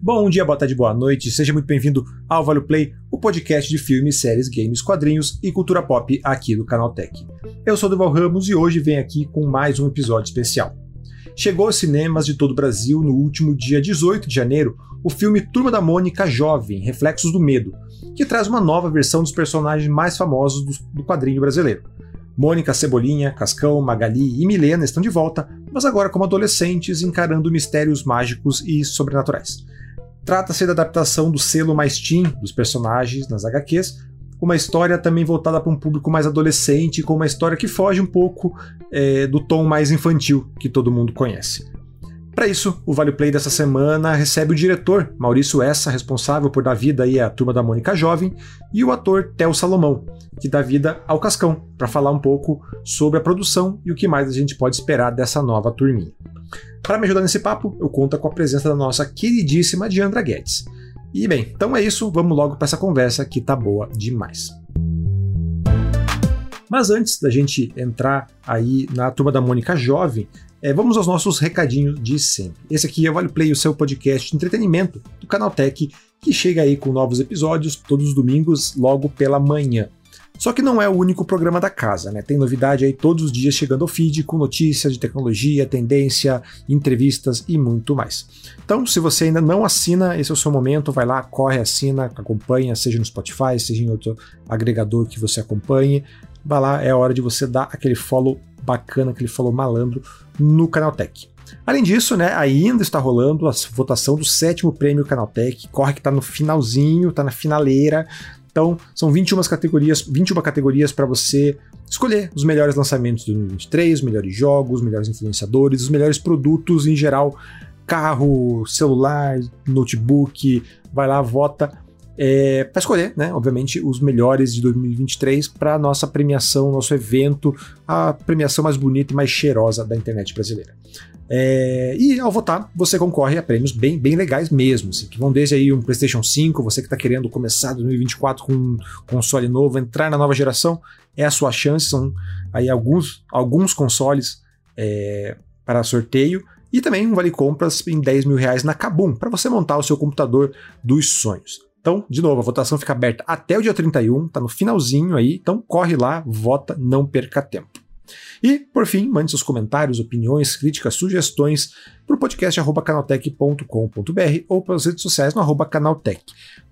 Bom dia, boa tarde, boa noite, seja muito bem-vindo ao Vale Play, o podcast de filmes, séries, games, quadrinhos e cultura pop aqui do Canal Tech. Eu sou o Deval Ramos e hoje venho aqui com mais um episódio especial. Chegou aos cinemas de todo o Brasil no último dia 18 de janeiro o filme Turma da Mônica Jovem, Reflexos do Medo, que traz uma nova versão dos personagens mais famosos do quadrinho brasileiro. Mônica, Cebolinha, Cascão, Magali e Milena estão de volta, mas agora como adolescentes encarando mistérios mágicos e sobrenaturais. Trata-se da adaptação do selo mais teen dos personagens nas HQs, uma história também voltada para um público mais adolescente, com uma história que foge um pouco é, do tom mais infantil que todo mundo conhece. Para isso, o Vale Play dessa semana recebe o diretor Maurício Essa, responsável por dar vida aí à Turma da Mônica Jovem, e o ator Theo Salomão, que dá vida ao Cascão, para falar um pouco sobre a produção e o que mais a gente pode esperar dessa nova turminha. Para me ajudar nesse papo, eu conto com a presença da nossa queridíssima Diandra Guedes. E bem, então é isso, vamos logo para essa conversa que tá boa demais. Mas antes da gente entrar aí na turma da Mônica Jovem, é, vamos aos nossos recadinhos de sempre. Esse aqui é o Vale Play, o seu podcast de entretenimento do Canal Tech, que chega aí com novos episódios todos os domingos, logo pela manhã. Só que não é o único programa da casa, né? Tem novidade aí todos os dias chegando ao feed com notícias de tecnologia, tendência, entrevistas e muito mais. Então, se você ainda não assina, esse é o seu momento, vai lá, corre, assina, acompanha, seja no Spotify, seja em outro agregador que você acompanhe. Vai lá, é hora de você dar aquele follow bacana, aquele follow malandro no Canaltech. Além disso, né, ainda está rolando a votação do sétimo prêmio Canaltech, corre que está no finalzinho, está na finaleira, então, são 21 categorias, 21 categorias para você escolher os melhores lançamentos de 2023, os melhores jogos, os melhores influenciadores, os melhores produtos em geral, carro, celular, notebook, vai lá, vota é, para escolher, né, obviamente, os melhores de 2023 para nossa premiação, nosso evento, a premiação mais bonita e mais cheirosa da internet brasileira. É, e ao votar, você concorre a prêmios bem, bem legais mesmo, assim, que vão desde aí um PlayStation 5, você que está querendo começar 2024 com um console novo, entrar na nova geração, é a sua chance, são aí alguns, alguns consoles é, para sorteio, e também um vale compras em 10 mil reais na Kabum, para você montar o seu computador dos sonhos. Então, de novo, a votação fica aberta até o dia 31, tá no finalzinho aí, então corre lá, vota, não perca tempo. E, por fim, mande seus comentários, opiniões, críticas, sugestões para o podcast canaltech.com.br ou pelas redes sociais no arroba canaltech.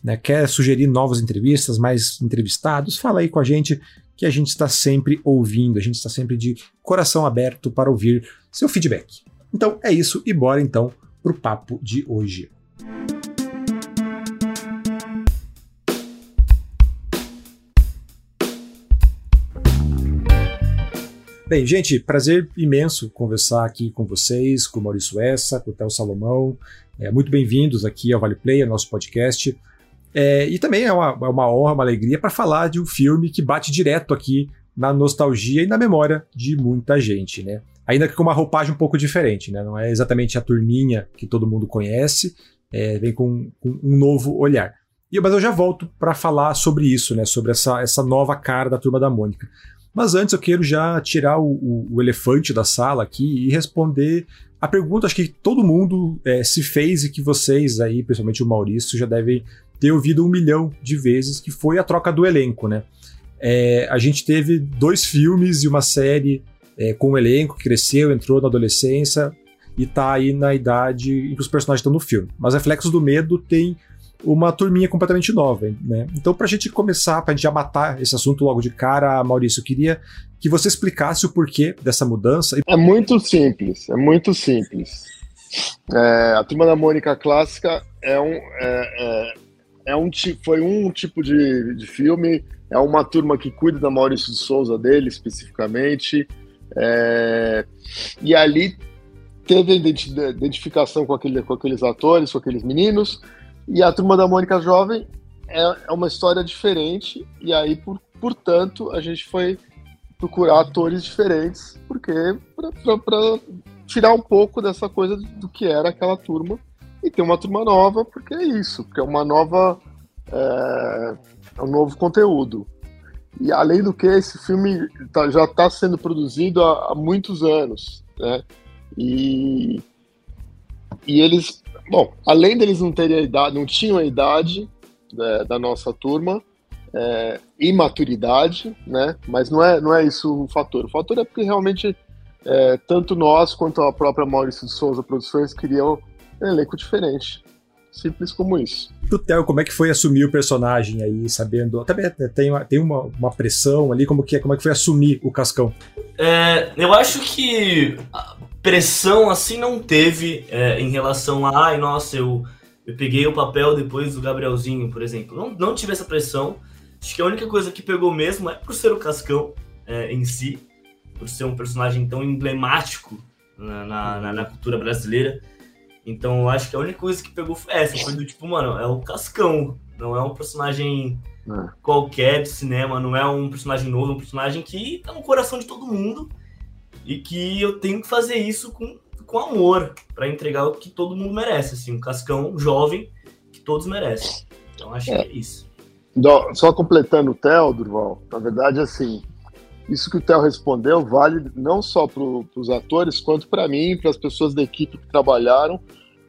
Né? Quer sugerir novas entrevistas, mais entrevistados? Fala aí com a gente que a gente está sempre ouvindo, a gente está sempre de coração aberto para ouvir seu feedback. Então é isso e bora então para o papo de hoje. Bem, gente, prazer imenso conversar aqui com vocês, com o Maurício Essa, com o Theo Salomão. É, muito bem-vindos aqui ao Vale Play, ao nosso podcast. É, e também é uma, é uma honra, uma alegria para falar de um filme que bate direto aqui na nostalgia e na memória de muita gente, né? Ainda que com uma roupagem um pouco diferente, né? Não é exatamente a turminha que todo mundo conhece, é, vem com, com, um novo olhar. E, mas eu já volto para falar sobre isso, né? Sobre essa, essa nova cara da Turma da Mônica. Mas antes eu quero já tirar o, o, o elefante da sala aqui e responder a pergunta acho que todo mundo é, se fez e que vocês aí, principalmente o Maurício, já devem ter ouvido um milhão de vezes, que foi a troca do elenco, né? É, a gente teve dois filmes e uma série é, com o elenco que cresceu, entrou na adolescência e tá aí na idade em que os personagens estão no filme. Mas Reflexos do Medo tem uma turminha completamente nova, né? Então, a gente começar, para a gente já matar esse assunto logo de cara, Maurício, eu queria que você explicasse o porquê dessa mudança. É muito simples, é muito simples. É, a Turma da Mônica clássica é um, é, é, é um foi um tipo de, de filme, é uma turma que cuida da Maurício de Souza dele especificamente, é, e ali teve a identificação com, aquele, com aqueles atores, com aqueles meninos, e a Turma da Mônica Jovem é, é uma história diferente, e aí, por, portanto, a gente foi procurar atores diferentes, porque para tirar um pouco dessa coisa do que era aquela turma e ter uma turma nova, porque é isso, porque é uma nova. É, é um novo conteúdo. E além do que, esse filme tá, já está sendo produzido há, há, muitos anos, né? E, e eles bom, além deles não terem a idade, não tinham a idade é, da nossa turma, é, imaturidade, né? Mas não é, não é isso o fator. O fator é porque realmente é, tanto nós quanto a própria Maurício de Souza Produções queriam um elenco diferente. Simples como isso. O Theo, como é que foi assumir o personagem aí, sabendo. Também tem, uma, tem uma, uma pressão ali, como que, é, como é que foi assumir o Cascão? É, eu acho que pressão assim não teve é, em relação a, ai, nossa, eu, eu peguei o papel depois do Gabrielzinho, por exemplo. Não, não tive essa pressão. Acho que a única coisa que pegou mesmo é por ser o Cascão é, em si, por ser um personagem tão emblemático na, na, na, na cultura brasileira. Então eu acho que a única coisa que pegou foi essa, foi do tipo, mano, é o Cascão, não é um personagem é. qualquer de cinema, não é um personagem novo, é um personagem que tá no coração de todo mundo e que eu tenho que fazer isso com, com amor para entregar o que todo mundo merece, assim, um Cascão jovem que todos merecem. Então acho é. que é isso. Só completando o Theo, Durval, na verdade, assim, isso que o Theo respondeu vale não só para os atores, quanto para mim, para as pessoas da equipe que trabalharam,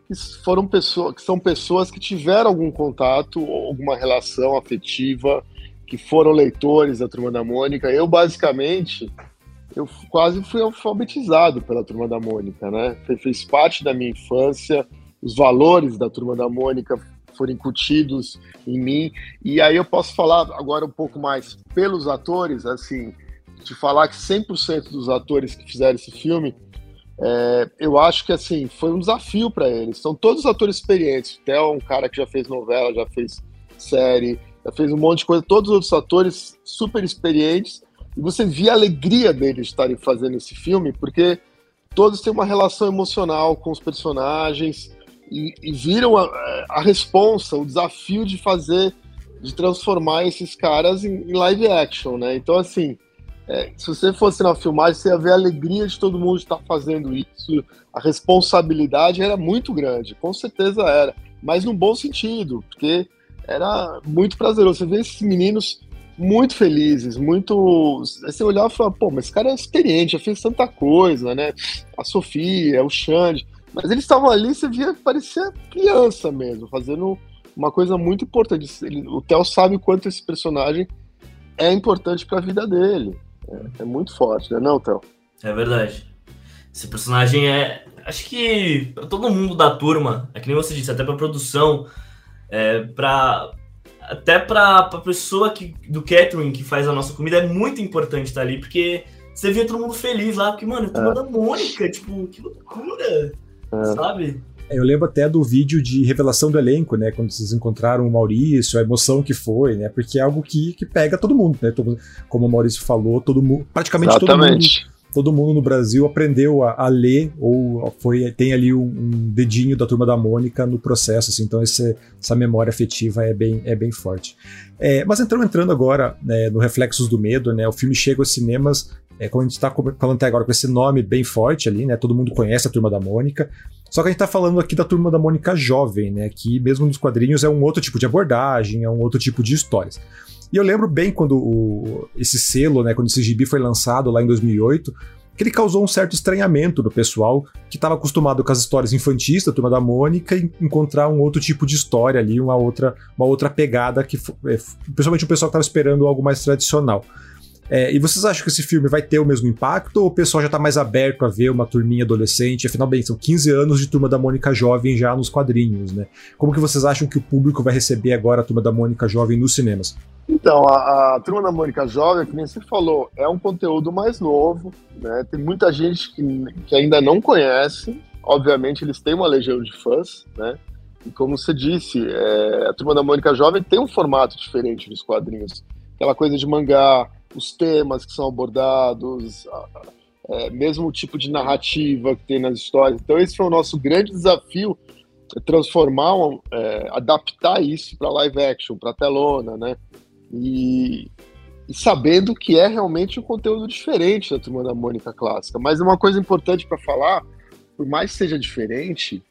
que foram pessoas, que são pessoas que tiveram algum contato, alguma relação afetiva, que foram leitores da Turma da Mônica. Eu, basicamente, eu quase fui alfabetizado pela Turma da Mônica, né? Fez parte da minha infância, os valores da Turma da Mônica foram incutidos em mim. E aí eu posso falar agora um pouco mais pelos atores, assim, de falar que 100% dos atores que fizeram esse filme, é, eu acho que assim foi um desafio para eles. São todos atores experientes. O Theo é um cara que já fez novela, já fez série, já fez um monte de coisa. Todos os outros atores super experientes. E você via a alegria deles estarem fazendo esse filme, porque todos têm uma relação emocional com os personagens e, e viram a, a responsa, o desafio de fazer, de transformar esses caras em, em live action, né? Então, assim, é, se você fosse na filmagem, você ia ver a alegria de todo mundo estar fazendo isso, a responsabilidade era muito grande, com certeza era, mas no bom sentido, porque era muito prazeroso. Você vê esses meninos muito felizes, muito. Você olhava e falava, pô, mas esse cara é experiente, já fez tanta coisa, né? A Sofia, o Xande. Mas eles estavam ali, você via que parecia criança mesmo, fazendo uma coisa muito importante. Ele, o Theo sabe o quanto esse personagem é importante para a vida dele. É, é muito forte, né, não, Théo? É verdade. Esse personagem é. Acho que pra todo mundo da turma, é que nem você disse, até pra produção, é, pra. Até pra, pra pessoa que, do catering que faz a nossa comida, é muito importante estar ali, porque você vê todo mundo feliz lá, porque, mano, é turma é. da Mônica, tipo, que loucura, é. sabe? Eu lembro até do vídeo de revelação do elenco, né? Quando vocês encontraram o Maurício, a emoção que foi, né? Porque é algo que, que pega todo mundo, né? Todo, como o Maurício falou, todo mundo, praticamente Exatamente. todo mundo todo mundo no Brasil aprendeu a, a, ler ou foi tem ali um, um, dedinho da turma da Mônica no processo, assim, então esse, essa memória afetiva é bem, é bem forte. É, mas entrando, entrando agora né, no Reflexos do Medo, né, o filme chega aos cinemas, é, como a gente está falando até agora, com esse nome bem forte ali, né, todo mundo conhece a turma da Mônica, só que a gente está falando aqui da turma da Mônica jovem, né, que mesmo nos quadrinhos é um outro tipo de abordagem, é um outro tipo de histórias. E eu lembro bem quando o, esse selo, né, quando esse gibi foi lançado lá em 2008, que ele causou um certo estranhamento no pessoal que estava acostumado com as histórias infantis da Turma da Mônica e encontrar um outro tipo de história ali, uma outra, uma outra pegada que, é, principalmente o pessoal estava esperando algo mais tradicional. É, e vocês acham que esse filme vai ter o mesmo impacto ou o pessoal já está mais aberto a ver uma turminha adolescente? Afinal, bem, são 15 anos de Turma da Mônica Jovem já nos quadrinhos, né? Como que vocês acham que o público vai receber agora a Turma da Mônica Jovem nos cinemas? Então, a, a Turma da Mônica Jovem, nem você falou, é um conteúdo mais novo, né? Tem muita gente que, que ainda não conhece. Obviamente, eles têm uma legião de fãs, né? E como você disse, é, a Turma da Mônica Jovem tem um formato diferente nos quadrinhos. Aquela coisa de mangá, os temas que são abordados, é, mesmo o tipo de narrativa que tem nas histórias. Então, esse foi o nosso grande desafio, é transformar, é, adaptar isso para live action, para telona, né? E, e, sabendo que é realmente um conteúdo diferente da Turma da Mônica clássica. Mas uma coisa importante para falar, por mais que seja diferente,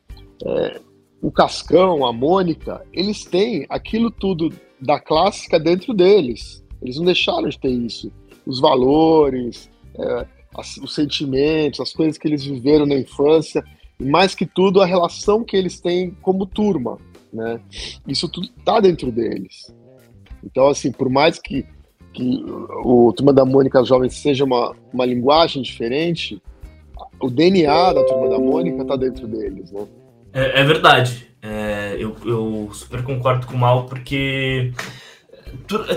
é, o Cascão, a Mônica, eles têm aquilo tudo da clássica dentro deles. Eles não deixaram de ter isso. Os valores, é, as, os sentimentos, as coisas que eles viveram na infância. e mais que tudo a relação que eles têm como turma, né? Isso tudo tá dentro deles. Então, assim, por mais que, que o Turma da Mônica Jovem seja uma, uma linguagem diferente, o DNA da Turma da Mônica tá dentro deles, né? É, é verdade. É, eu, eu super concordo com o Mal, porque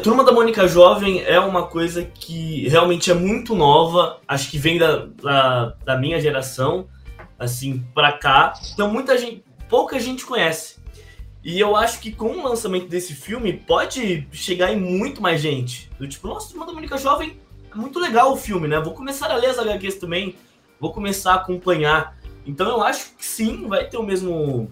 Turma da Mônica Jovem é uma coisa que realmente é muito nova, acho que vem da, da, da minha geração, assim, pra cá. Então muita gente, pouca gente conhece. E eu acho que com o lançamento desse filme pode chegar em muito mais gente. Do tipo, nossa, Turma da Mônica Jovem, é muito legal o filme, né? Vou começar a ler as HQs também, vou começar a acompanhar. Então eu acho que sim, vai ter o mesmo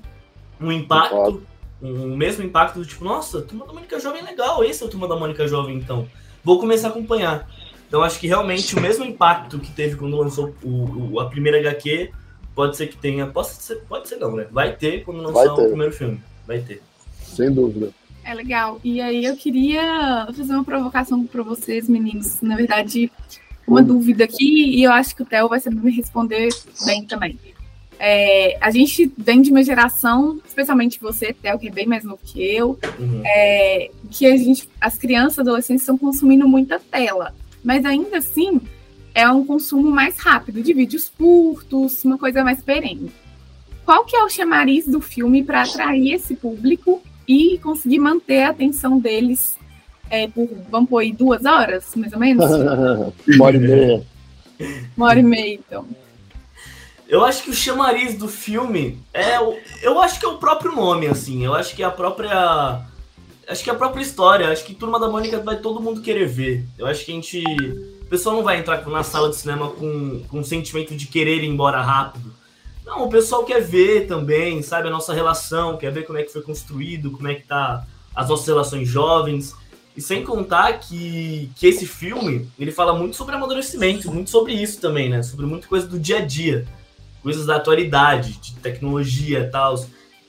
um impacto um mesmo impacto do tipo, nossa, Turma da Mônica Jovem é legal, esse é o Turma da Mônica Jovem, então. Vou começar a acompanhar. Então acho que realmente o mesmo impacto que teve quando lançou o, o a primeira HQ, pode ser que tenha. Pode ser, pode ser não, né? Vai ter quando lançar o primeiro filme. Vai ter. Sem dúvida. É legal. E aí eu queria fazer uma provocação para vocês, meninos. Na verdade, uma hum. dúvida aqui, e eu acho que o Theo vai saber me responder bem também. É, a gente vem de uma geração, especialmente você, Theo, que é bem mais novo que eu, uhum. é, que a gente, as crianças, adolescentes estão consumindo muita tela. Mas ainda assim, é um consumo mais rápido, de vídeos curtos, uma coisa mais perene. Qual que é o chamariz do filme para atrair esse público e conseguir manter a atenção deles é, por, vamos pôr aí, duas horas, mais ou menos? Uma hora e meia. Uma hora e meia, então. Eu acho que o chamariz do filme é o. Eu acho que é o próprio nome, assim. Eu acho que é a própria. Acho que é a própria história. Acho que Turma da Mônica vai todo mundo querer ver. Eu acho que a gente. O pessoal não vai entrar na sala de cinema com, com um sentimento de querer ir embora rápido. Não, o pessoal quer ver também, sabe, a nossa relação, quer ver como é que foi construído, como é que tá as nossas relações jovens. E sem contar que, que esse filme, ele fala muito sobre amadurecimento, muito sobre isso também, né? Sobre muita coisa do dia a dia coisas da atualidade, de tecnologia e tal.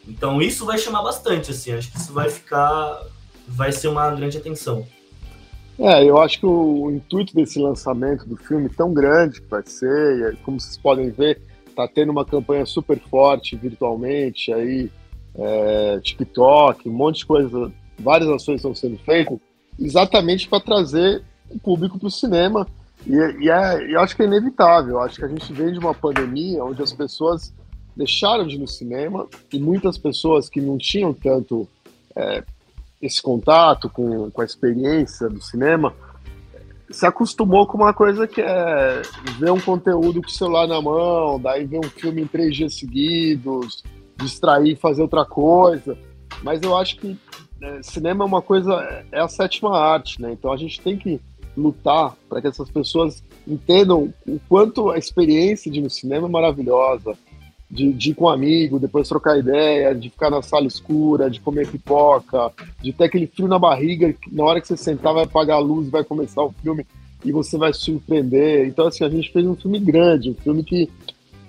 Então isso vai chamar bastante, assim, acho que isso vai ficar, vai ser uma grande atenção. É, eu acho que o, o intuito desse lançamento do filme tão grande que vai ser, e como vocês podem ver, tá tendo uma campanha super forte virtualmente, aí é, TikTok, um monte de coisa, várias ações estão sendo feitas, exatamente para trazer o público para o cinema e, e é, eu acho que é inevitável. Eu acho que a gente vem de uma pandemia onde as pessoas deixaram de ir no cinema e muitas pessoas que não tinham tanto é, esse contato com, com a experiência do cinema se acostumou com uma coisa que é ver um conteúdo com o celular na mão, daí ver um filme em três dias seguidos, distrair, fazer outra coisa. Mas eu acho que é, cinema é uma coisa, é a sétima arte, né? Então a gente tem que lutar para que essas pessoas entendam o quanto a experiência de ir no cinema é maravilhosa, de, de ir com um amigo, depois trocar ideia, de ficar na sala escura, de comer pipoca, de ter aquele frio na barriga, na hora que você sentar vai apagar a luz, vai começar o filme e você vai se surpreender. Então, assim, a gente fez um filme grande, um filme que,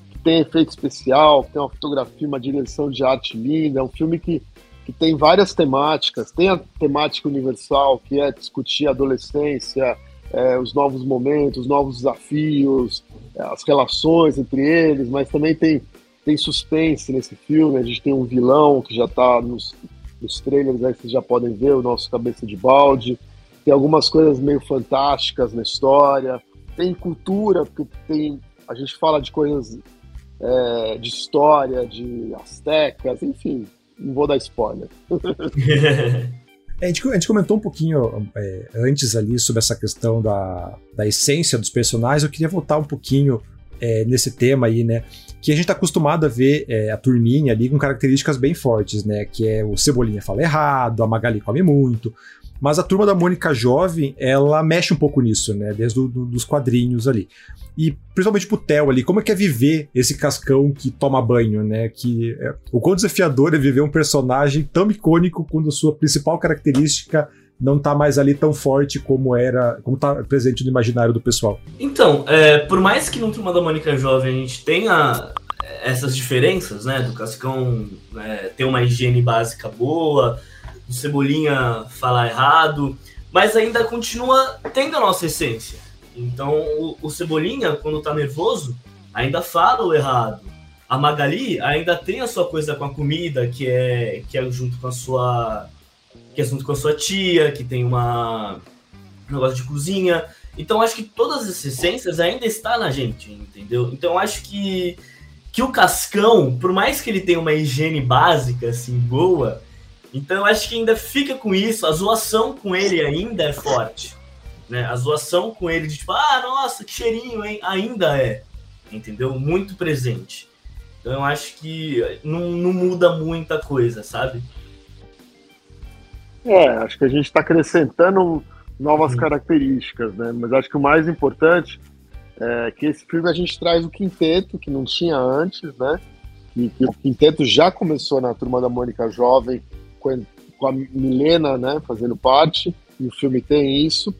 que tem efeito especial, que tem uma fotografia, uma direção de arte linda, é um filme que que tem várias temáticas. Tem a temática universal, que é discutir a adolescência, é, os novos momentos, os novos desafios, é, as relações entre eles, mas também tem, tem suspense nesse filme. A gente tem um vilão que já está nos, nos trailers, aí vocês já podem ver, o nosso cabeça de balde. Tem algumas coisas meio fantásticas na história. Tem cultura, porque tem, a gente fala de coisas é, de história, de astecas, enfim, não vou dar spoiler. É, a, gente, a, gente, comentou um pouquinho é, antes ali sobre essa questão da, da essência dos personagens. Eu queria voltar um pouquinho é, nesse tema aí, né? Que a gente tá acostumado a ver é, a turminha ali com características bem fortes, né? Que é o Cebolinha fala errado, a Magali come muito. Mas a turma da Mônica Jovem, ela mexe um pouco nisso, né? Desde do, dos quadrinhos ali. E principalmente pro Theo ali, como é que é viver esse cascão que toma banho, né? Que é, o quão desafiador é viver um personagem tão icônico quando a sua principal característica não tá mais ali tão forte como era, como tá presente no imaginário do pessoal. Então, é, por mais que no Turma da Mônica Jovem a gente tenha essas diferenças, né? Do Cascão é, ter uma higiene básica boa, do Cebolinha falar errado, mas ainda continua tendo a nossa essência. Então o, o Cebolinha, quando tá nervoso, ainda fala o errado. A Magali ainda tem a sua coisa com a comida, que é, que é junto com a sua. que é junto com a sua tia, que tem uma. um negócio de cozinha. Então acho que todas as essências ainda está na gente, entendeu? Então acho que que o Cascão, por mais que ele tenha uma higiene básica assim boa, então eu acho que ainda fica com isso, a zoação com ele ainda é forte. Né? A zoação com ele de tipo, ah, nossa, que cheirinho, hein? Ainda é, entendeu? Muito presente. Então eu acho que não, não muda muita coisa, sabe? É, acho que a gente está acrescentando novas hum. características, né? Mas acho que o mais importante é que esse filme a gente traz o quinteto, que não tinha antes, né? Que, que o quinteto já começou na Turma da Mônica Jovem, com, a Milena, né? Fazendo parte, e o filme tem isso.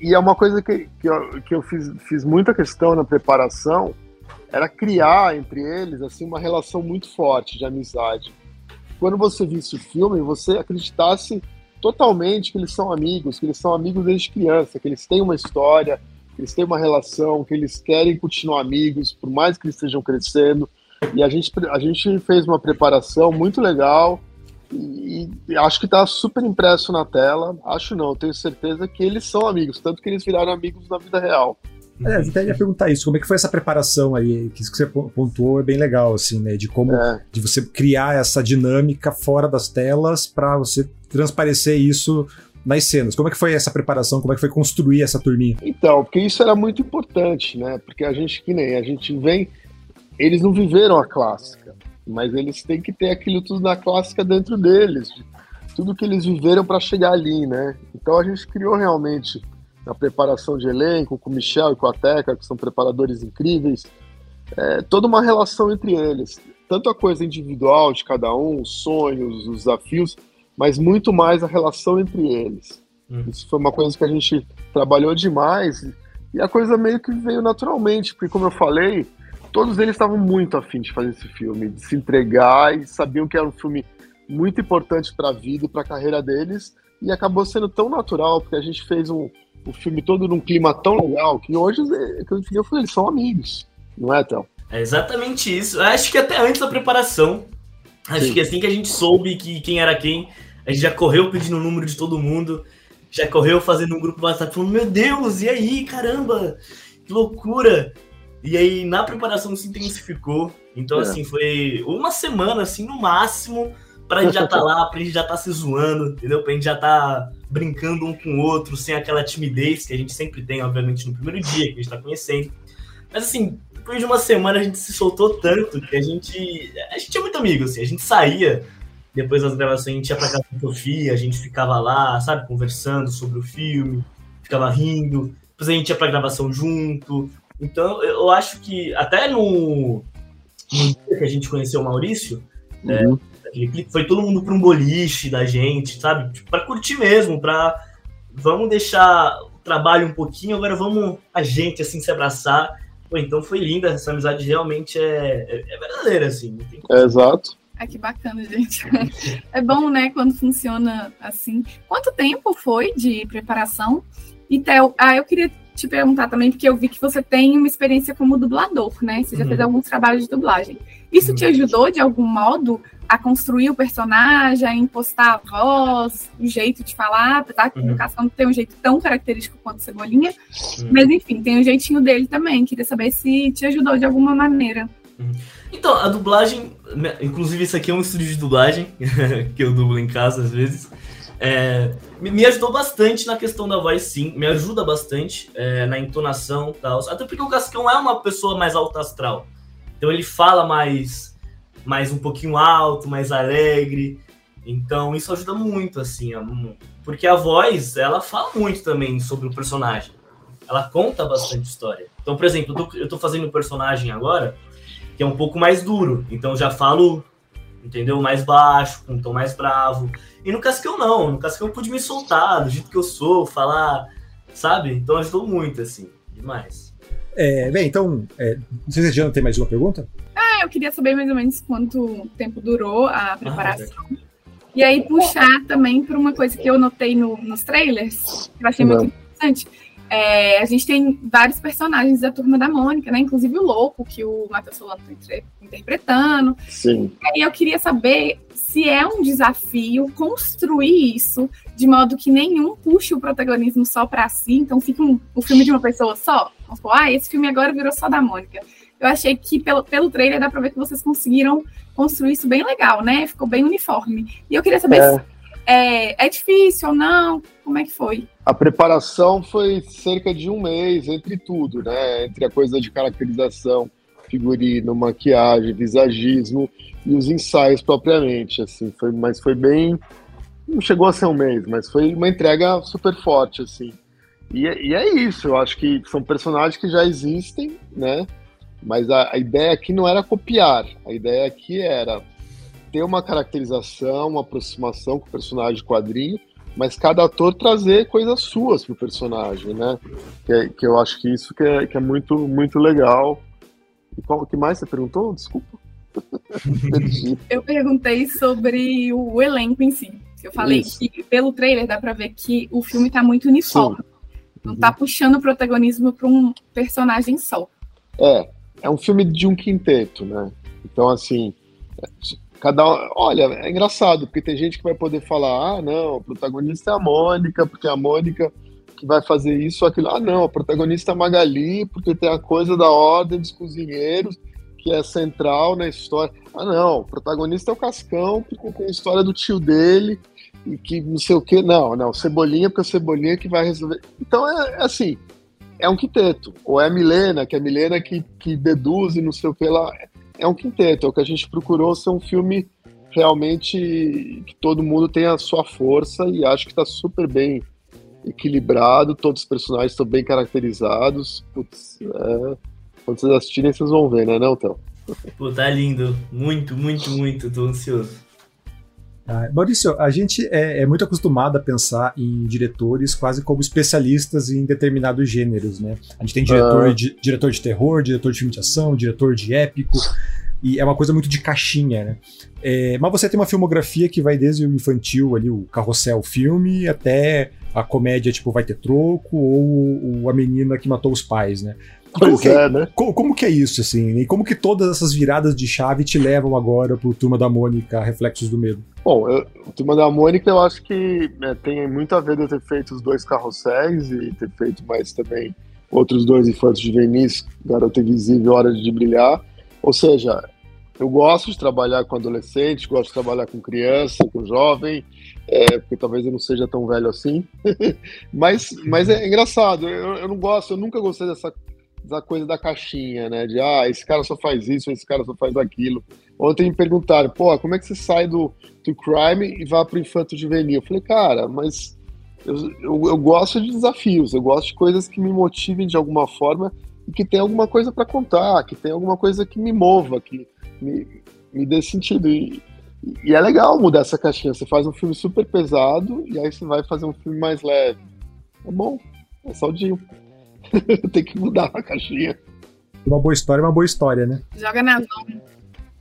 E é uma coisa que, que eu, que eu fiz, fiz muita questão na preparação, era criar entre eles assim uma relação muito forte de amizade. Quando você visse o filme, você acreditasse totalmente que eles são amigos, que eles são amigos desde criança, que eles têm uma história, que eles têm uma relação, que eles querem continuar amigos, por mais que eles estejam crescendo. E a gente, a gente fez uma preparação muito legal e, e acho que está super impresso na tela. Acho não, tenho certeza que eles são amigos, tanto que eles viraram amigos na vida real. É, eu até ia perguntar isso, como é que foi essa preparação aí, que isso que você pontuou é bem legal, assim, né, de como, é. de você criar essa dinâmica fora das telas para você transparecer isso nas cenas. Como é que foi essa preparação? Como é que foi construir essa turminha? Então, porque isso era muito importante, né, porque a gente, que nem, a gente vem, eles não viveram a clássica, mas eles têm que ter aquilo tudo da clássica dentro deles, tudo que eles viveram para chegar ali, né, então a gente criou realmente na preparação de elenco, com o Michel e com a Teca, que são preparadores incríveis, é, toda uma relação entre eles. Tanto a coisa individual de cada um, os sonhos, os desafios, mas muito mais a relação entre eles. Hum. Isso foi uma coisa que a gente trabalhou demais e a coisa meio que veio naturalmente, porque, como eu falei, todos eles estavam muito afim de fazer esse filme, de se entregar e sabiam que era um filme muito importante para a vida e para a carreira deles e acabou sendo tão natural, porque a gente fez um, o filme todo num clima tão legal que hoje, que eu falei, eles são amigos, não é, Théo? É exatamente isso. Acho que até antes da preparação, acho Sim. que assim que a gente soube que quem era quem, a gente já correu pedindo o número de todo mundo, já correu fazendo um grupo WhatsApp falando, meu Deus, e aí, caramba, que loucura! E aí, na preparação se intensificou. Então, é. assim, foi uma semana, assim, no máximo, pra gente já tá lá, pra gente já tá se zoando, entendeu? Pra gente já tá brincando um com o outro, sem aquela timidez que a gente sempre tem, obviamente, no primeiro dia, que a gente tá conhecendo. Mas assim, depois de uma semana a gente se soltou tanto que a gente. A gente é muito amigo, assim, a gente saía. Depois das gravações, a gente ia pra casa da Sofia, a gente ficava lá, sabe, conversando sobre o filme, ficava rindo. Depois a gente ia pra gravação junto. Então, eu acho que até no, no dia que a gente conheceu o Maurício, né, uhum. Aquele clipe foi todo mundo para um boliche da gente, sabe? Tipo, para curtir mesmo, para vamos deixar o trabalho um pouquinho, agora vamos a gente assim se abraçar. Pô, então foi linda, essa amizade realmente é, é, é verdadeira, assim. É, exato. Ai, que bacana, gente. É bom, né, quando funciona assim. Quanto tempo foi de preparação? E Theo, ah, eu queria te perguntar também, porque eu vi que você tem uma experiência como dublador, né? Você já uhum. fez alguns trabalhos de dublagem. Isso uhum. te ajudou, de algum modo, a construir o personagem, a impostar a voz, o jeito de falar, apesar que uhum. no caso não tem um jeito tão característico quanto Cebolinha. Uhum. Mas enfim, tem um jeitinho dele também. Queria saber se te ajudou de alguma maneira. Uhum. Então, a dublagem, inclusive isso aqui é um estúdio de dublagem, que eu dublo em casa às vezes. É, me ajudou bastante na questão da voz, sim. Me ajuda bastante é, na entonação e tal. Até porque o Cascão é uma pessoa mais alta astral. Então ele fala mais, mais um pouquinho alto, mais alegre. Então isso ajuda muito, assim. Porque a voz, ela fala muito também sobre o personagem. Ela conta bastante história. Então, por exemplo, eu tô, eu tô fazendo um personagem agora que é um pouco mais duro. Então já falo entendeu? Mais baixo, com um tom mais bravo. E no Cascão não, no Cascão eu pude me soltar do jeito que eu sou, falar, sabe? Então ajudou muito, assim, demais. É, bem, então, é, não sei se a Jana tem mais uma pergunta. Ah, eu queria saber mais ou menos quanto tempo durou a preparação. Ah, e aí puxar também para uma coisa que eu notei no, nos trailers, que eu achei não. muito interessante, É, a gente tem vários personagens da turma da Mônica, né? Inclusive o Louco, que o Matheus Solano está interpretando. Sim. E eu queria saber se é um desafio construir isso de modo que nenhum puxe o protagonismo só para si, então fica um, um filme de uma pessoa só. Vamos falar, ah, esse filme agora virou só da Mônica. Eu achei que pelo, pelo trailer dá para ver que vocês conseguiram construir isso bem legal, né? Ficou bem uniforme. E eu queria saber é. se é, é difícil ou não? Como é que foi? A preparação foi cerca de um mês, entre tudo, né? Entre a coisa de caracterização, figurino, maquiagem, visagismo e os ensaios propriamente, assim. Foi, mas foi bem... Não chegou a ser um mês, mas foi uma entrega super forte, assim. E, e é isso, eu acho que são personagens que já existem, né? Mas a, a ideia aqui não era copiar, a ideia aqui era ter uma caracterização, uma aproximação com o personagem quadrinho, mas cada ator trazer coisas suas pro personagem, né? Que, é, que eu acho que isso que é, que é muito, muito legal. E qual que mais você perguntou? Desculpa. eu perguntei sobre o elenco em si. Eu falei isso. que pelo trailer dá para ver que o filme está muito uniforme. Sim. Não está puxando o protagonismo para um personagem só. É, é um filme de um quinteto, né? Então, assim, Cada olha, é engraçado, porque tem gente que vai poder falar: ah, não, o protagonista é a Mônica, porque é a Mônica que vai fazer isso ou aquilo. Ah, não, o protagonista é a Magali, porque tem a coisa da ordem dos cozinheiros, que é central na história. Ah, não, o protagonista é o Cascão, com a história do tio dele, e que não sei o que. Não, não, Cebolinha, porque é Cebolinha que vai resolver. Então é, é assim, é um quinteto. Ou é a Milena, que é a Milena que, que deduz e não sei o que lá é um quinteto. É o que a gente procurou ser um filme realmente que todo mundo tem a sua força e acho que está super bem equilibrado. Todos os personagens estão bem caracterizados. Putz, é... quando vocês assistirem, vocês vão ver, né, não, Théo? Pô, tá lindo. Muito, muito, muito. Tô ansioso. Ah, Maurício, a gente é, é, muito acostumado a pensar em diretores quase como especialistas em determinados gêneros, né? A gente tem diretor, uh... de, diretor de terror, diretor de filme de ação, diretor de épico, e é uma coisa muito de caixinha, né? É, mas você tem uma filmografia que vai desde o infantil, ali, o carrossel filme, até a comédia, tipo, vai ter troco, ou, ou a menina que matou os pais, né? Como que, é, né? Como, como, que é isso, assim? E como que todas essas viradas de chave te levam agora pro Turma da Mônica, Reflexos do Medo? Bom, eu, Turma da Mônica eu acho que né, tem muito a ver de eu ter feito os dois carrosséis e ter feito mais também outros dois infantos juvenis, Garota Invisível Hora de Brilhar. Ou seja, eu gosto de trabalhar com adolescente, gosto de trabalhar com criança, com jovem, é, porque talvez eu não seja tão velho assim. mas, mas é engraçado, eu, eu não gosto, eu nunca gostei dessa da coisa da caixinha, né? De ah, esse cara só faz isso, esse cara só faz aquilo. Ontem me perguntaram, pô, como é que você sai do, do crime e vai pro infanto juvenil? Eu falei, cara, mas eu, eu, eu, gosto de desafios, eu gosto de coisas que me motivem de alguma forma e que tem alguma coisa para contar, que tem alguma coisa que me mova, que me, me dê sentido. E, e é legal mudar essa caixinha. Você faz um filme super pesado e aí você vai fazer um filme mais leve. É bom, é saudinho. Tem que mudar a caixinha. Uma boa história é uma boa história, né? Joga na mão.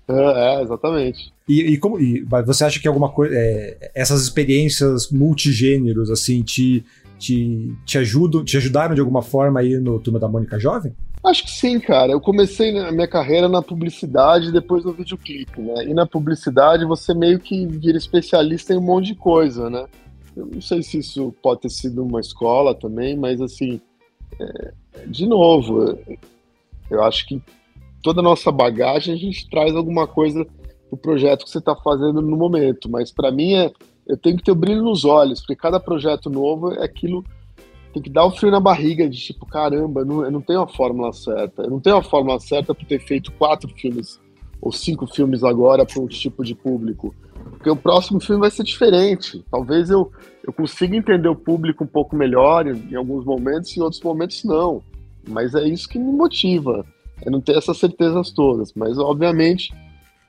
É, é, exatamente. E, e, como e você acha que alguma coisa. É, essas experiências multigêneros, assim, te, te, te ajudam, te ajudaram de alguma forma aí no Turma da Mônica Jovem? Acho que sim, cara. Eu comecei a minha carreira na publicidade e depois no videoclipe, né? E na publicidade você meio que vira especialista em um monte de coisa, né? Eu não sei se isso pode ter sido uma escola também, mas assim, de novo, eu acho que toda a nossa bagagem a gente traz alguma coisa do projeto que você está fazendo no momento, mas para mim é, eu tenho que ter o brilho nos olhos, porque cada projeto novo é aquilo tem que dar um frio na barriga de tipo, caramba, não, eu não tenho a fórmula certa. Eu não tenho a fórmula certa para ter feito quatro filmes ou cinco filmes agora para um tipo de público. Porque o próximo filme vai ser diferente. Talvez eu, eu consiga entender o público um pouco melhor em, em alguns momentos, e em outros momentos não. Mas é isso que me motiva. É não ter essas certezas todas. Mas, obviamente,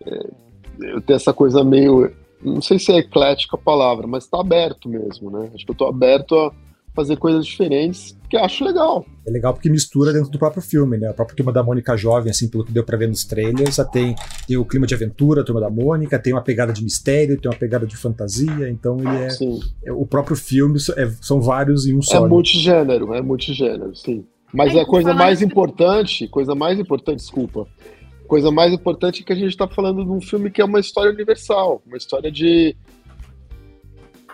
é, eu tenho essa coisa meio. Não sei se é eclética a palavra, mas está aberto mesmo, né? Acho que eu estou aberto a, fazer coisas diferentes, que eu acho legal. É legal porque mistura dentro do próprio filme, né? A própria turma da Mônica jovem, assim, pelo que deu pra ver nos trailers, já tem, tem o clima de aventura, a turma da Mônica, tem uma pegada de mistério, tem uma pegada de fantasia, então ele é. Sim. é- o próprio filme é- são vários em um É só. né? multigênero, é multigênero, sim. Mas É, a coisa mais importante, coisa mais importante, desculpa. Coisa mais importante é que a gente está falando de um filme que é uma história universal, uma história de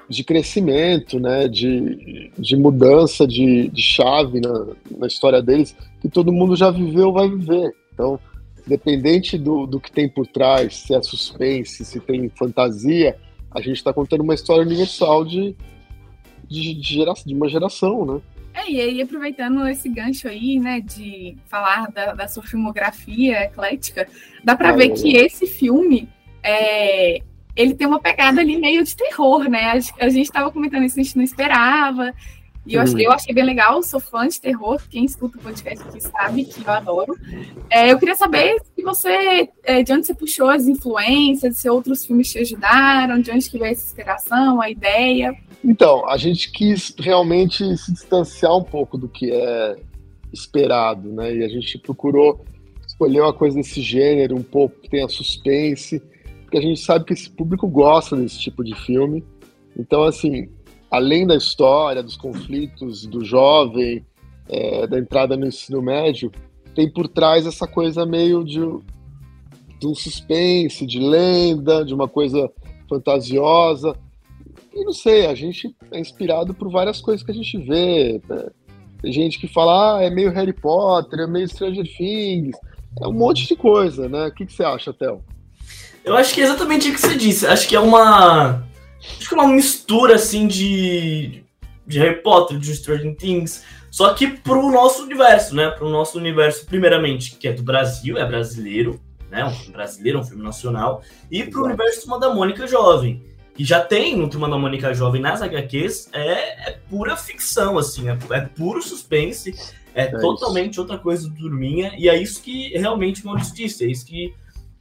de crescimento, né, de, de mudança de, de chave na, na história deles, que todo mundo já viveu, vai viver. Então, independente do, do que tem por trás, se é suspense, se tem fantasia, a gente está contando uma história universal de, de, de, gera, de uma geração, né? É, e aí, aproveitando esse gancho aí, né, de falar da, da sua filmografia eclética, dá pra Ah, ver é. que esse filme, é, ele tem uma pegada ali meio de terror, né? A, a gente tava comentando isso, a gente não esperava. E eu, achei, eu achei bem legal, sou fã de terror, quem escuta o podcast aqui sabe que eu adoro. É, eu queria saber se você, é, de onde você puxou as influências, se outros filmes te ajudaram, de onde que veio essa inspiração, a ideia. Então, a gente quis realmente se distanciar um pouco do que é esperado, né? E a gente procurou escolher uma coisa desse gênero, um pouco que tenha suspense, porque a gente sabe que esse público gosta desse tipo de filme. Então, assim, além da história, dos conflitos do jovem, é, da entrada no ensino médio, tem por trás essa coisa meio de, de um suspense, de lenda, de uma coisa fantasiosa. E não sei, a gente é inspirado por várias coisas que a gente vê. né? Tem gente que fala, ah, é meio Harry Potter, é meio Stranger Things, é um monte de coisa, né? O que, que você acha, Théo? Eu acho que é exatamente o que você disse. Acho que é uma. Acho que é uma mistura assim de. de Harry Potter, de Stranger Things. Só que pro nosso universo, né? Pro nosso universo, primeiramente, que é do Brasil, é brasileiro, né? Um filme brasileiro, um filme nacional. E pro Exato. universo Turma da Mônica Jovem. Que já tem no Turma da Mônica Jovem nas HQs, é, é pura ficção, assim, é, é puro suspense, é, isso. totalmente outra coisa do Turminha, e é isso que realmente o Maurício disse, é isso que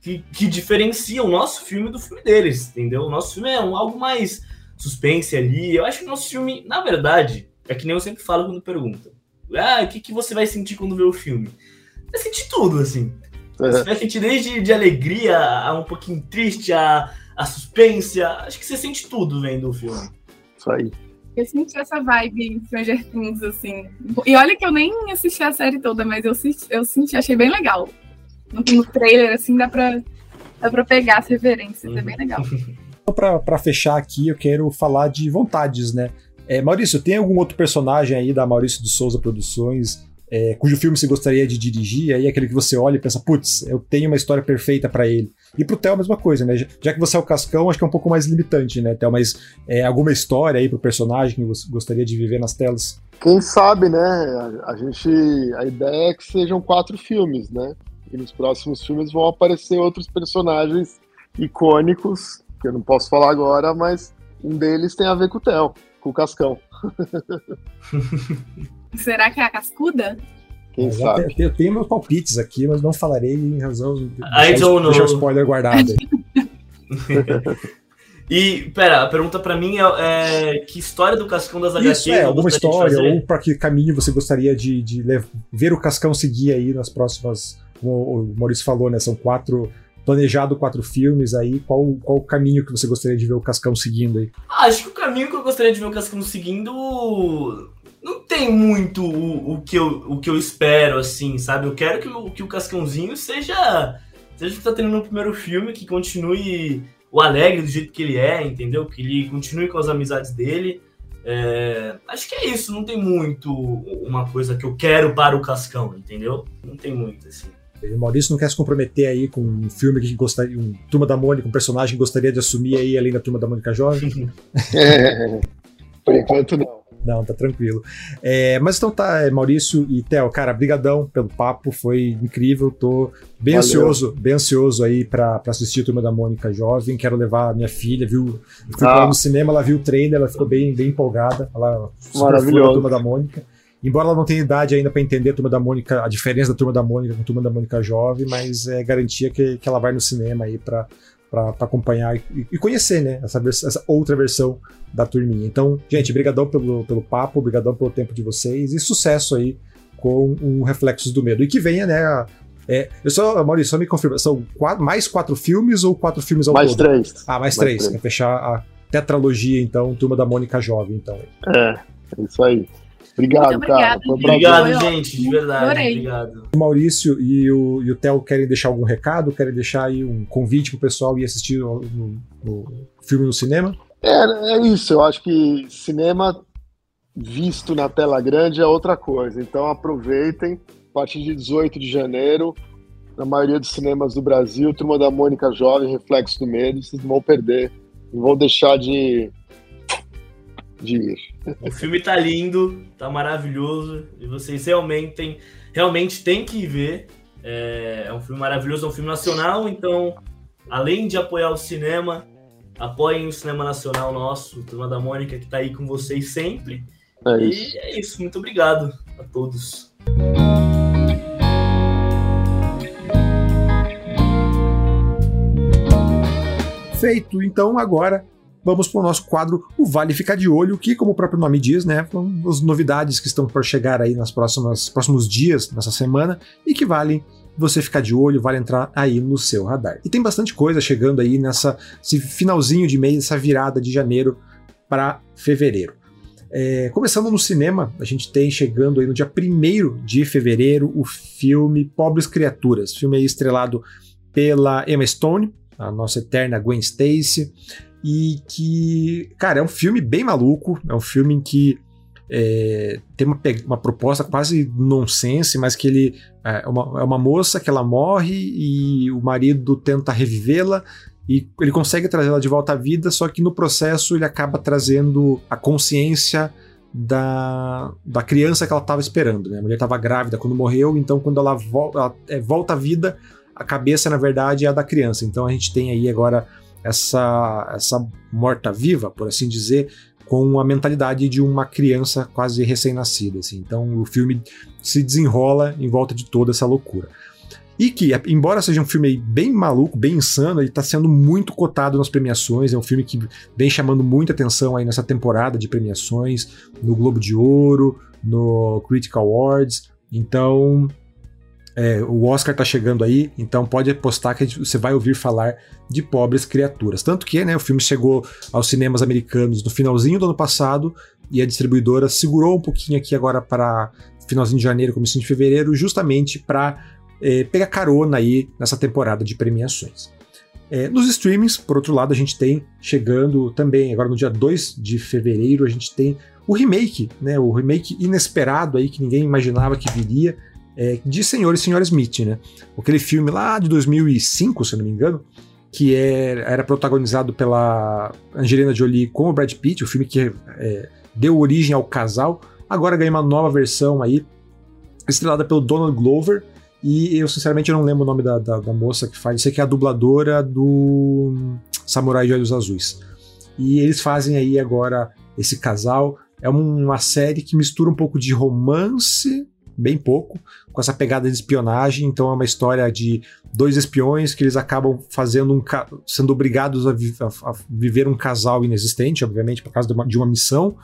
que, que diferencia o nosso filme do filme deles, entendeu? O nosso filme é um, algo mais suspense ali. Eu acho que o nosso filme, na verdade, é que nem eu sempre falo quando perguntam. Ah, o que, que você vai sentir quando vê o filme? Vai sentir tudo, assim. Você vai sentir desde de alegria a um pouquinho triste, a, a suspense. a- acho que você sente tudo vendo o filme. Isso aí. Eu senti essa vibe em Stranger Things, assim. E olha que eu nem assisti a série toda, mas eu senti, eu senti achei bem legal. No, no trailer, assim, dá pra, dá pra pegar as referências, é bem legal. Então, pra, pra fechar aqui, eu quero falar de vontades, né? É, Maurício, tem algum outro personagem aí da Maurício de Souza Produções é, cujo filme você gostaria de dirigir? Aí aquele que você olha e pensa, putz, eu tenho uma história perfeita pra ele. E pro Theo a mesma coisa, né? Já- Já que você é o Cascão, acho que é um pouco mais limitante, né, Theo? Mas é, alguma história aí pro personagem que você gostaria de viver nas telas? Quem sabe, né? A, a gente. A ideia é que sejam quatro filmes, né? E nos próximos filmes vão aparecer outros personagens icônicos, que eu não posso falar agora, mas um deles tem a ver com o Theo, com o Cascão. Será que é a cascuda? Quem sabe? até- Eu tenho meus palpites aqui, mas não falarei em razão de deixar, o spoiler guardado. E, pera, a pergunta pra mim é, é, que história do Cascão das HQs Isso, é, eu alguma história, fazer? ou para que caminho você gostaria de, de ver o Cascão seguir aí nas próximas. Como o Maurício falou, né? São quatro. Planejado quatro filmes aí. Qual, qual o caminho que você gostaria de ver o Cascão seguindo aí? Acho que o caminho que eu gostaria de ver o Cascão seguindo não tem muito o, o, que, eu, o que eu espero, assim, sabe? Eu quero que o, que o Cascãozinho seja, seja o que tá tendo no primeiro filme, que continue o alegre do jeito que ele é, entendeu? Que ele continue com as amizades dele. É, acho que é isso, não tem muito uma coisa que eu quero para o Cascão, entendeu? Não tem muito, assim. O Maurício não quer se comprometer aí com um filme que gostaria. Um Turma da Mônica, um personagem que gostaria de assumir aí além da Turma da Mônica Jovem? Por enquanto, não. Não, tá tranquilo. É, mas então tá, é, Maurício e Theo, cara, brigadão pelo papo, foi incrível, tô bem Valeu. ansioso, bem ansioso aí pra, pra assistir a Turma da Mônica Jovem, quero levar a minha filha, viu, fui Ah. no cinema, ela viu o trailer, ela ficou bem, bem empolgada, ela Maravilhoso. Turma da Mônica, embora ela não tenha idade ainda pra entender a Turma da Mônica, a diferença da Turma da Mônica com a Turma da Mônica Jovem, mas é garantia que, que ela vai no cinema aí pra, para acompanhar e, e, conhecer, né, essa, essa, outra versão da turminha. Então, gente, brigadão pelo, pelo papo, brigadão pelo tempo de vocês e sucesso aí com o Reflexos do Medo. E que venha, né, é, eu só, Maurício, só me confirma, são quatro, mais quatro filmes ou quatro filmes ao mais todo? Mais três. Ah, mais, mais três, três. fechar a tetralogia, então, Turma da Mônica Jovem, então. É, é isso aí. Obrigado, cara. Obrigado, gente, de verdade. Adorei. Obrigado. O Maurício e o, e o Theo querem deixar algum recado? Querem deixar aí um convite pro pessoal ir assistir o, filme no cinema? É, é isso. Eu acho que cinema visto na tela grande é outra coisa. Então aproveitem. A partir de 18 de janeiro, na maioria dos cinemas do Brasil, Turma da Mônica Jovem, Reflexo do Medo, vocês não vão perder. Não vão deixar de de O filme tá lindo, tá maravilhoso, e vocês realmente têm, realmente têm que ver. É, é um filme maravilhoso, é um filme nacional, então, além de apoiar o cinema, apoiem o cinema nacional nosso, Turma da Mônica, que tá aí com vocês sempre. É isso. E é isso, muito obrigado a todos. Feito, então agora vamos para o nosso quadro O Vale Ficar de Olho, que, como o próprio nome diz, né, são as novidades que estão por chegar aí nas próximas próximos dias, nessa semana, e que valem você ficar de olho, vale entrar aí no seu radar. E tem bastante coisa chegando aí nessa esse finalzinho de mês, essa virada de janeiro para fevereiro. É, começando no cinema, a gente tem chegando aí no dia 1 de fevereiro o filme Pobres Criaturas, filme estrelado pela Emma Stone, a nossa eterna Gwen Stacy, e que, cara, é um filme bem maluco, é um filme em que é, tem uma, uma, proposta quase nonsense, mas que ele é uma, é uma moça que ela morre e o marido tenta revivê-la e ele consegue trazê-la de volta à vida, só que no processo ele acaba trazendo a consciência da, da criança que ela estava esperando. Né? A mulher estava grávida quando morreu, então quando ela, vo ela é, volta à vida, a cabeça na verdade é a da criança. Então a gente tem aí agora essa, essa morta-viva, por assim dizer, com a mentalidade de uma criança quase recém-nascida. Assim. Então o filme se desenrola em volta de toda essa loucura. E que, embora seja um filme bem maluco, bem insano, ele está sendo muito cotado nas premiações. É um filme que vem chamando muita atenção aí nessa temporada de premiações, no Globo de Ouro, no Critical Awards. Então, é, o Oscar tá chegando aí, então pode apostar que você vai ouvir falar de pobres criaturas. Tanto que né, o filme chegou aos cinemas americanos no finalzinho do ano passado e a distribuidora segurou um pouquinho aqui agora para finalzinho de janeiro, começo de fevereiro, justamente para é, pegar carona aí nessa temporada de premiações. É, nos streamings, por outro lado, a gente tem chegando também, agora no dia 2 de fevereiro, a gente tem o remake, né, o remake inesperado aí que ninguém imaginava que viria, é, de Senhor e Senhora Smith, né? Aquele filme lá de 2005, se não me engano, que é, era protagonizado pela Angelina Jolie com o Brad Pitt, o filme que é, deu origem ao casal, agora ganha uma nova versão aí, estrelada pelo Donald Glover, e eu sinceramente não lembro o nome da, da, da moça que faz, sei que é a dubladora do Samurai de Olhos Azuis. E eles fazem aí agora esse casal, é uma série que mistura um pouco de romance bem pouco, com essa pegada de espionagem. Então é uma história de dois espiões que eles acabam fazendo um sendo obrigados a, vi a, a, viver um casal inexistente, obviamente, por causa de uma, de uma missão,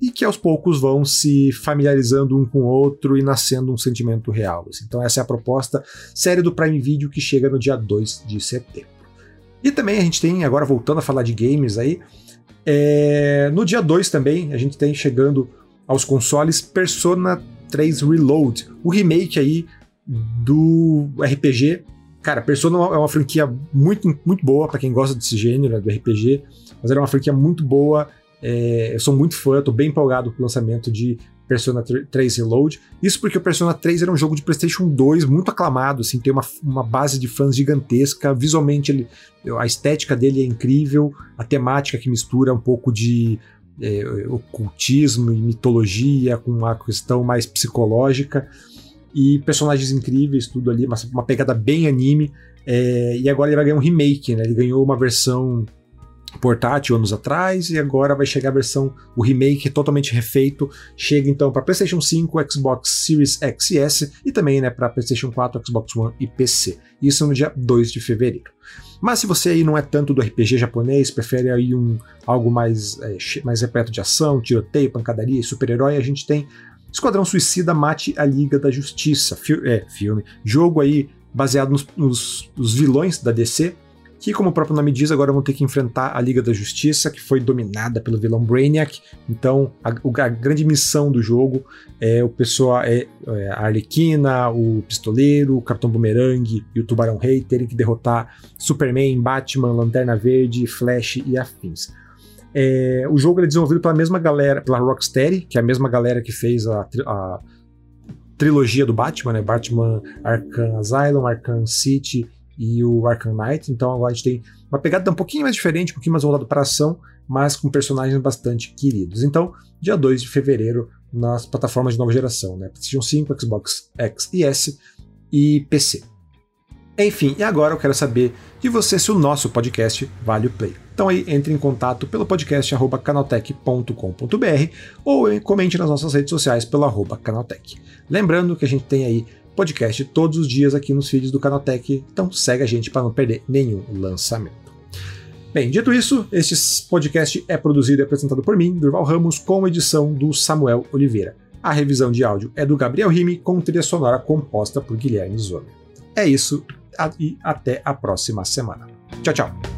e que aos poucos vão se familiarizando um com o outro e nascendo um sentimento real. Assim. Então essa é a proposta série do Prime Video que chega no dia 2 de setembro. E também a gente tem, agora voltando a falar de games aí, é, no dia 2 também a gente tem chegando aos consoles Persona 3 Reload, o remake aí do RPG. Cara, Persona é uma franquia muito, muito boa para quem gosta desse gênero, né, do RPG, mas era uma franquia muito boa. É, eu sou muito fã, tô bem empolgado com o lançamento de Persona 3 Reload. Isso porque o Persona 3 era um jogo de PlayStation 2 muito aclamado, assim, tem uma, uma base de fãs gigantesca. Visualmente, ele, a estética dele é incrível, a temática que mistura um pouco de é, ocultismo e mitologia, com uma questão mais psicológica, e personagens incríveis, tudo ali, uma, uma pegada bem anime. É, e agora ele vai ganhar um remake, né? Ele ganhou uma versão portátil anos atrás e agora vai chegar a versão, o remake totalmente refeito, chega então para PlayStation 5, Xbox Series X e S e também né, para PlayStation 4, Xbox One e PC. Isso no dia 2 de fevereiro. Mas se você aí não é tanto do RPG japonês, prefere aí um algo mais, é, mais repleto de ação, tiroteio, pancadaria e super-herói, a gente tem Esquadrão Suicida Mate a Liga da Justiça, fi é, filme, jogo aí baseado nos, nos, nos vilões da DC, que, como o próprio nome diz, agora vão ter que enfrentar a Liga da Justiça, que foi dominada pelo vilão Brainiac. Então, a, a grande missão do jogo é o pessoal, é, é, a Arlequina, o Pistoleiro, o Capitão Boomerang e o Tubarão Rei terem que derrotar Superman, Batman, Lanterna Verde, Flash e afins. É, o jogo é desenvolvido pela mesma galera, pela Rocksteady, que é a mesma galera que fez a, a trilogia do Batman, né? Batman Arkham Asylum, Arkham City e o Arkham Knight. Então agora a gente tem uma pegada um pouquinho mais diferente, um pouquinho mais voltada para ação, mas com personagens bastante queridos. Então, dia 2 de fevereiro, nas plataformas de nova geração, né? PlayStation 5, Xbox X e S e PC. Enfim, e agora eu quero saber de você se o nosso podcast vale o play. Então aí entre em contato pelo podcast canaltech.com.br ou comente nas nossas redes sociais pelo arroba canaltech. Lembrando que a gente tem aí podcast todos os dias aqui nos feeds do Canaltech, então segue a gente para não perder nenhum lançamento. Bem, dito isso, este podcast é produzido e apresentado por mim, Durval Ramos, com edição do Samuel Oliveira. A revisão de áudio é do Gabriel Rime, com trilha sonora composta por Guilherme Zomer. É isso, e até a próxima semana. Tchau, tchau!